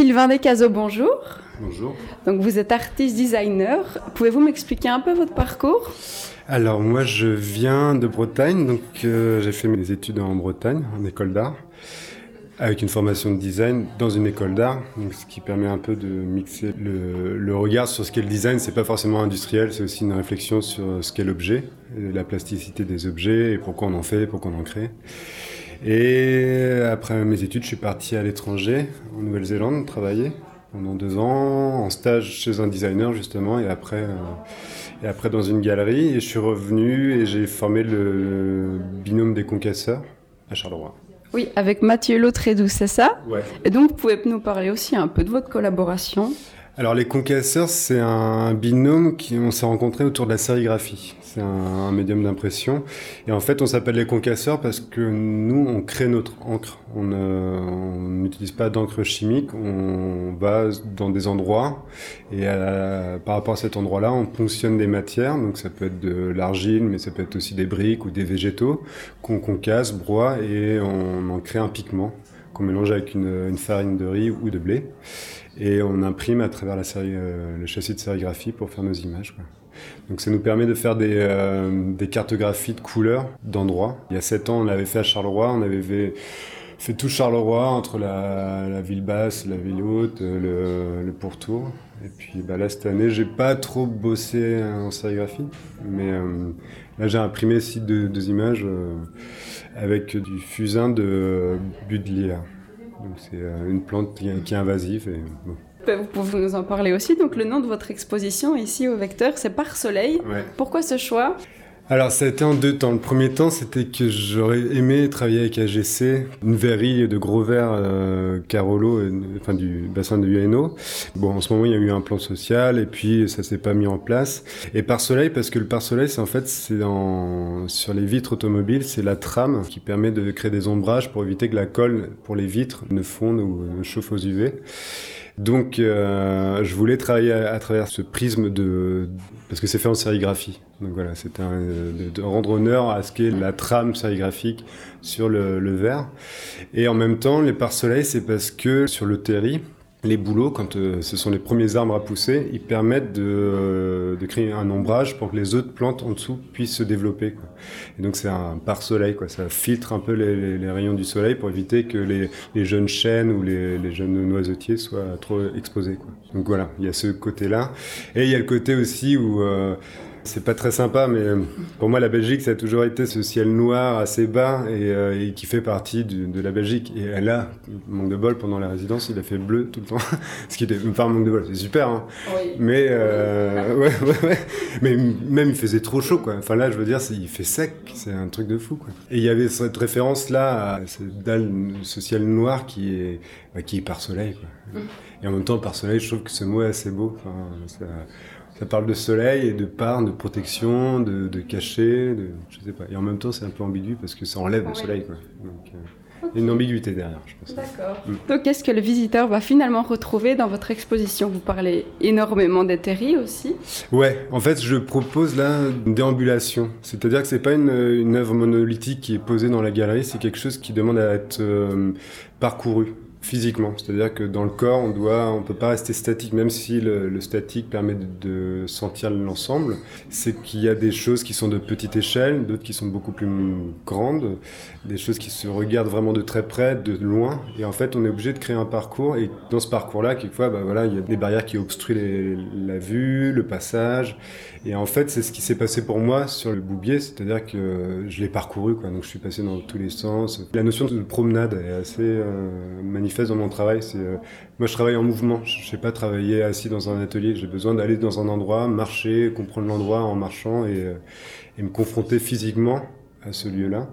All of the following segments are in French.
Sylvain Descazeaux, bonjour. Bonjour. Donc vous êtes artiste designer. Pouvez-vous m'expliquer un peu votre parcours? Alors moi je viens de Bretagne, donc euh, j'ai fait mes études en Bretagne, en école d'art, avec une formation de design dans une école d'art, ce qui permet un peu de mixer le, le regard sur ce qu'est le design. C'est pas forcément industriel, c'est aussi une réflexion sur ce qu'est l'objet, la plasticité des objets et pourquoi on en fait, pourquoi on en crée. Et après mes études, je suis parti à l'étranger, en Nouvelle-Zélande, travailler pendant deux ans, en stage chez un designer justement, et après, euh, et après dans une galerie. Et je suis revenu et j'ai formé le binôme des concasseurs à Charleroi. Oui, avec Mathieu Lautrédou, c'est ça? Ouais. Et donc, vous pouvez nous parler aussi un peu de votre collaboration? Alors les concasseurs, c'est un binôme qui on s'est rencontré autour de la sérigraphie. C'est un, médium d'impression. Et en fait, on s'appelle les concasseurs parce que nous, on crée notre encre. On on n'utilise pas d'encre chimique. On va dans des endroits et à- par rapport à cet endroit-là, on ponctionne des matières. Donc ça peut être de l'argile, mais ça peut être aussi des briques ou des végétaux qu'on concasse, broie et on en crée un pigment qu'on mélange avec une, une farine de riz ou de blé. Et on imprime à travers la série, euh, le châssis de sérigraphie pour faire nos images. Donc ça nous permet de faire des, euh, des cartographies de couleurs d'endroits. Il y a sept ans, on l'avait fait à Charleroi, on avait fait, tout Charleroi, entre la, ville basse, la ville haute, euh, le, pourtour. Et puis bah, là, cette année, j'ai pas trop bossé en sérigraphie, mais là, j'ai imprimé aussi deux, images avec du fusain de Buddleia. Donc c'est euh, une plante qui est, qui est invasive. Et, bon. Vous pouvez nous en parler aussi. Donc, le nom de votre exposition ici au Vecteur, c'est Par Soleil. Ouais. Pourquoi ce choix? Alors ça a été en deux temps. Le premier temps, c'était que j'aurais aimé travailler avec AGC, une verrie de gros verres euh, Carolo, euh, enfin du bassin de UNO. Bon, en ce moment, il y a eu un plan social et puis ça s'est pas mis en place. Et par soleil, parce que le par soleil, c'est en fait, c'est dans, sur les vitres automobiles, c'est la trame qui permet de créer des ombrages pour éviter que la colle pour les vitres ne fonde ou ne chauffe aux UV. Donc, euh, je voulais travailler à, travers ce prisme de, parce que c'est fait en sérigraphie. Donc voilà, un- de, rendre honneur à ce qu'est la trame sérigraphique sur le, le verre. Et en même temps, les pare-soleil, c'est parce que sur le terri, les bouleaux, quand euh, ce sont les premiers arbres à pousser, ils permettent de, euh, de créer un ombrage pour que les autres plantes en dessous puissent se développer. Quoi. Et donc c'est un pare-soleil, quoi. ça filtre un peu les, rayons du soleil pour éviter que les, les jeunes chênes ou les, les jeunes noisetiers soient trop exposés. Quoi. Donc voilà, il y a ce côté-là. Et il y a le côté aussi où... euh, c'est pas très sympa, mais euh, pour moi, la Belgique, ça a toujours été ce ciel noir assez bas et, euh, et qui fait partie du- de la Belgique. Et là, manque de bol, pendant la résidence, il a fait bleu tout le temps. Ce qui était, enfin, manque de bol, c'est super, hein. Oui. Mais, euh, ouais, ouais, ouais. Mais même, il faisait trop chaud, quoi. Enfin, là, je veux dire, il fait sec, c'est un truc de fou, quoi. Et il y avait cette référence-là à cette dalle, ce ciel noir qui est, bah, qui est par soleil, quoi. Et en même temps, par soleil, je trouve que ce mot est assez beau. Enfin, ça, ça parle de soleil et de part, de protection, de, de cachet, de, je sais pas. Et en même temps, c'est un peu ambigu parce que ça enlève le soleil, quoi. Donc, euh, il y a une ambiguïté derrière, je pense. D'accord. Mm. Donc, qu'est-ce que le visiteur va finalement retrouver dans votre exposition Vous parlez énormément des terris aussi? Ouais, en fait, je propose là une déambulation. C'est-à-dire que c'est pas une, une œuvre monolithique qui est posée dans la galerie, c'est quelque chose qui demande à être euh, parcouru physiquement. C'est-à-dire que dans le corps, on doit, on peut pas rester statique, même si le, le statique permet de, sentir l'ensemble. C'est qu'il y a des choses qui sont de petite échelle, d'autres qui sont beaucoup plus grandes, des choses qui se regardent vraiment de très près, de loin. Et en fait, on est obligé de créer un parcours. Et dans ce parcours-là, quelquefois, bah voilà, il y a des barrières qui obstruent la vue, le passage. Et en fait, c'est ce qui s'est passé pour moi sur le Boubier, c'est-à-dire que je l'ai parcouru, quoi. Donc, je suis passé dans tous les sens. La notion de promenade est assez euh, manifeste dans mon travail. C'est, euh, moi, je travaille en mouvement. Je ne sais pas travailler assis dans un atelier. J'ai besoin d'aller dans un endroit, marcher, comprendre l'endroit en marchant et, euh, et me confronter physiquement à ce lieu-là.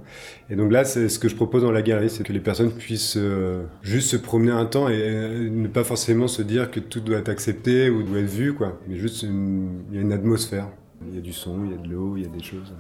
Et donc là, c'est ce que je propose dans la galerie, c'est que les personnes puissent euh, juste se promener un temps et ne pas forcément se dire que tout doit être accepté ou doit être vu, quoi. Mais juste, il y a une atmosphère. Il y a du son, il y a de l'eau, il y a des choses.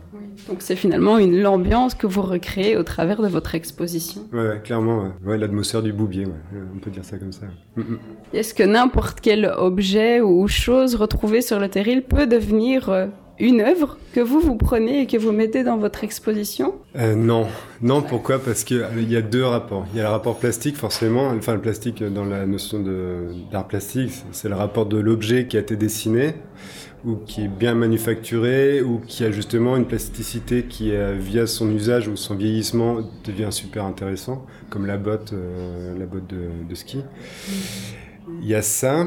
Donc, c'est finalement une l'ambiance que vous recréez au travers de votre exposition. Ouais, ouais, clairement, ouais. Ouais, l'atmosphère du boubier, ouais. On peut dire ça comme ça. Mm, mm. Est-ce que n'importe quel objet ou chose retrouvé sur le terril peut devenir euh, une œuvre que vous vous prenez et que vous mettez dans votre exposition? Euh, Non, non. Pourquoi? Parce qu'il y a deux rapports. Il y a le rapport plastique, forcément. Enfin, le plastique dans la notion d'art plastique, c'est le rapport de l'objet qui a été dessiné ou qui est bien manufacturé ou qui a justement une plasticité qui, via son usage ou son vieillissement, devient super intéressant, comme la botte, euh, la botte de, de ski. Il y a ça.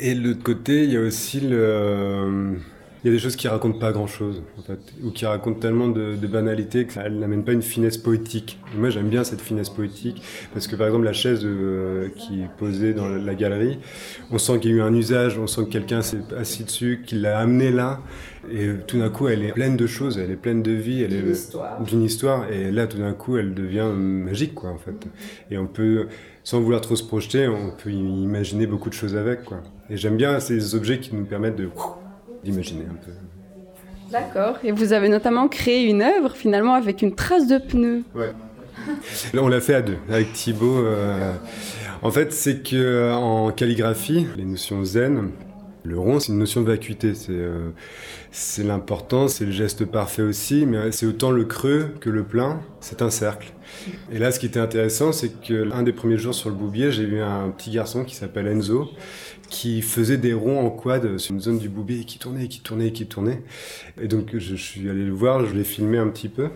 Et de l'autre côté, il y a aussi le il y a des choses qui racontent pas grand chose, en fait, ou qui racontent tellement de, de banalité qu'elles n'amènent pas une finesse poétique. moi, j'aime bien cette finesse poétique, parce que par exemple, la chaise euh, qui est posée dans la galerie, on sent qu'il y a eu un usage, on sent que quelqu'un s'est assis dessus, qu'il l'a amené là, et tout d'un coup, elle est pleine de choses, elle est pleine de vie, elle est d'une histoire, et là, tout d'un coup, elle devient magique, quoi, en fait. Et on peut, sans vouloir trop se projeter, on peut imaginer beaucoup de choses avec, quoi. Et j'aime bien ces objets qui nous permettent de d'imaginer un peu. D'accord. Et vous avez notamment créé une œuvre finalement avec une trace de pneu. Ouais. Là, on l'a fait à deux avec Thibaut. Euh, en fait, c'est que euh, en calligraphie, les notions zen, le rond, c'est une notion de vacuité. C'est euh, c'est l'important, c'est le geste parfait aussi, mais c'est autant le creux que le plein. C'est un cercle. Et là, ce qui était intéressant, c'est que l'un des premiers jours sur le boubier, j'ai vu un petit garçon qui s'appelle Enzo, qui faisait des ronds en quad sur une zone du boubier qui tournait, qui tournait, qui tournait. Et donc je, suis allé le voir, je l'ai filmé un petit peu.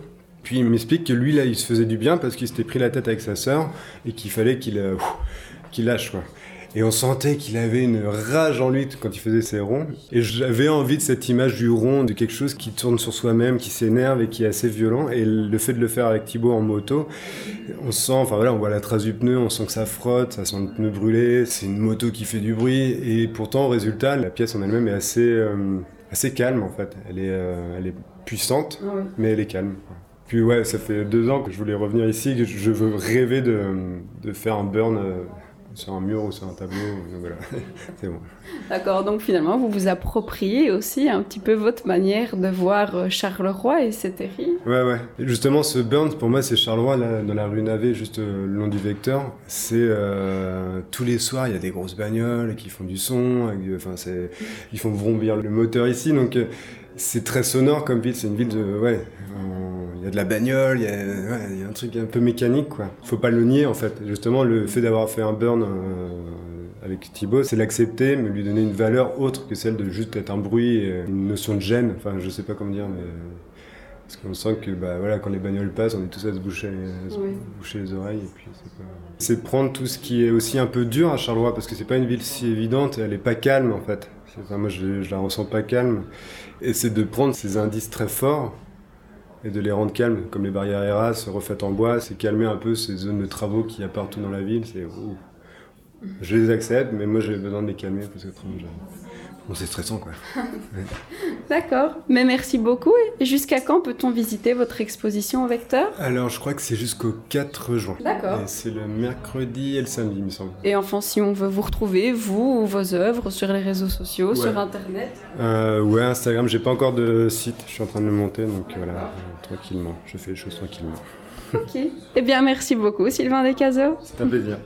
Puis il m'explique que lui là, il se faisait du bien parce qu'il s'était pris la tête avec sa sœur et qu'il fallait qu'il euh, lâche quoi. Et on sentait qu'il avait une rage en lui quand il faisait ses ronds. Et j'avais envie de cette image du rond, de quelque chose qui tourne sur soi-même, qui s'énerve et qui est assez violent. Et le fait de le faire avec Thibaut en moto, on sent, enfin voilà, on voit la trace du pneu, on sent que ça frotte, ça sent le pneu brûlé, c'est une moto qui fait du bruit. Et pourtant, au résultat, la pièce en elle-même est assez, euh, assez calme en fait. Elle est, euh, elle est puissante, mais elle est calme. Puis ouais, ça fait deux ans que je voulais revenir ici, que je veux rêver de, de faire un burn euh, sur un mur ou sur un tableau. voilà, c'est bon. D'accord, donc finalement, vous vous appropriez aussi un petit peu votre manière de voir euh, Charleroi et c'est terrible. Ouais, ouais. justement, ce Burns, pour moi, c'est Charleroi, là, dans la rue Navet, juste euh, le long du vecteur. C'est euh, tous les soirs, il y a des grosses bagnoles qui font du son, enfin, c'est, ils font vrombir le moteur ici, donc c'est très sonore comme ville. C'est une ville de, ouais, il y a de la bagnole, il y, a, un truc un peu mécanique, quoi. Faut pas le nier, en fait. Justement, le fait d'avoir fait un burn euh, avec Thibaut, c'est l'accepter, mais lui donner une valeur autre que celle de juste être un bruit, une notion de gêne. Enfin, je sais pas comment dire, mais parce qu'on sent que, bah, voilà, quand les bagnoles passent, on est tous à se boucher, boucher les oreilles, et puis c'est prendre tout ce qui est aussi un peu dur à Charleroi, parce que c'est pas une ville si évidente, elle est pas calme, en fait. moi, je, je la ressens pas calme. Et c'est de prendre ces indices très forts et de les rendre calmes, comme les barrières ERAS refaites en bois, c'est calmer un peu ces zones de travaux qu'il y a partout dans la ville. C'est, je les accepte, mais moi j'ai besoin de les calmer parce que bon, c'est stressant quoi. D'accord, mais merci beaucoup. Et jusqu'à quand peut-on visiter votre exposition au vecteur? Alors je crois que c'est jusqu'au 4 juin. D'accord. C'est le mercredi et le samedi, il me semble. Et enfin, si on veut vous retrouver, vous ou vos œuvres, sur les réseaux sociaux, sur Internet? Euh, Ouais, Instagram, j'ai pas encore de site, je suis en train de le monter, donc voilà, tranquillement, je fais les choses tranquillement. ok. Eh bien, merci beaucoup, Sylvain Descazeaux. C'est un plaisir.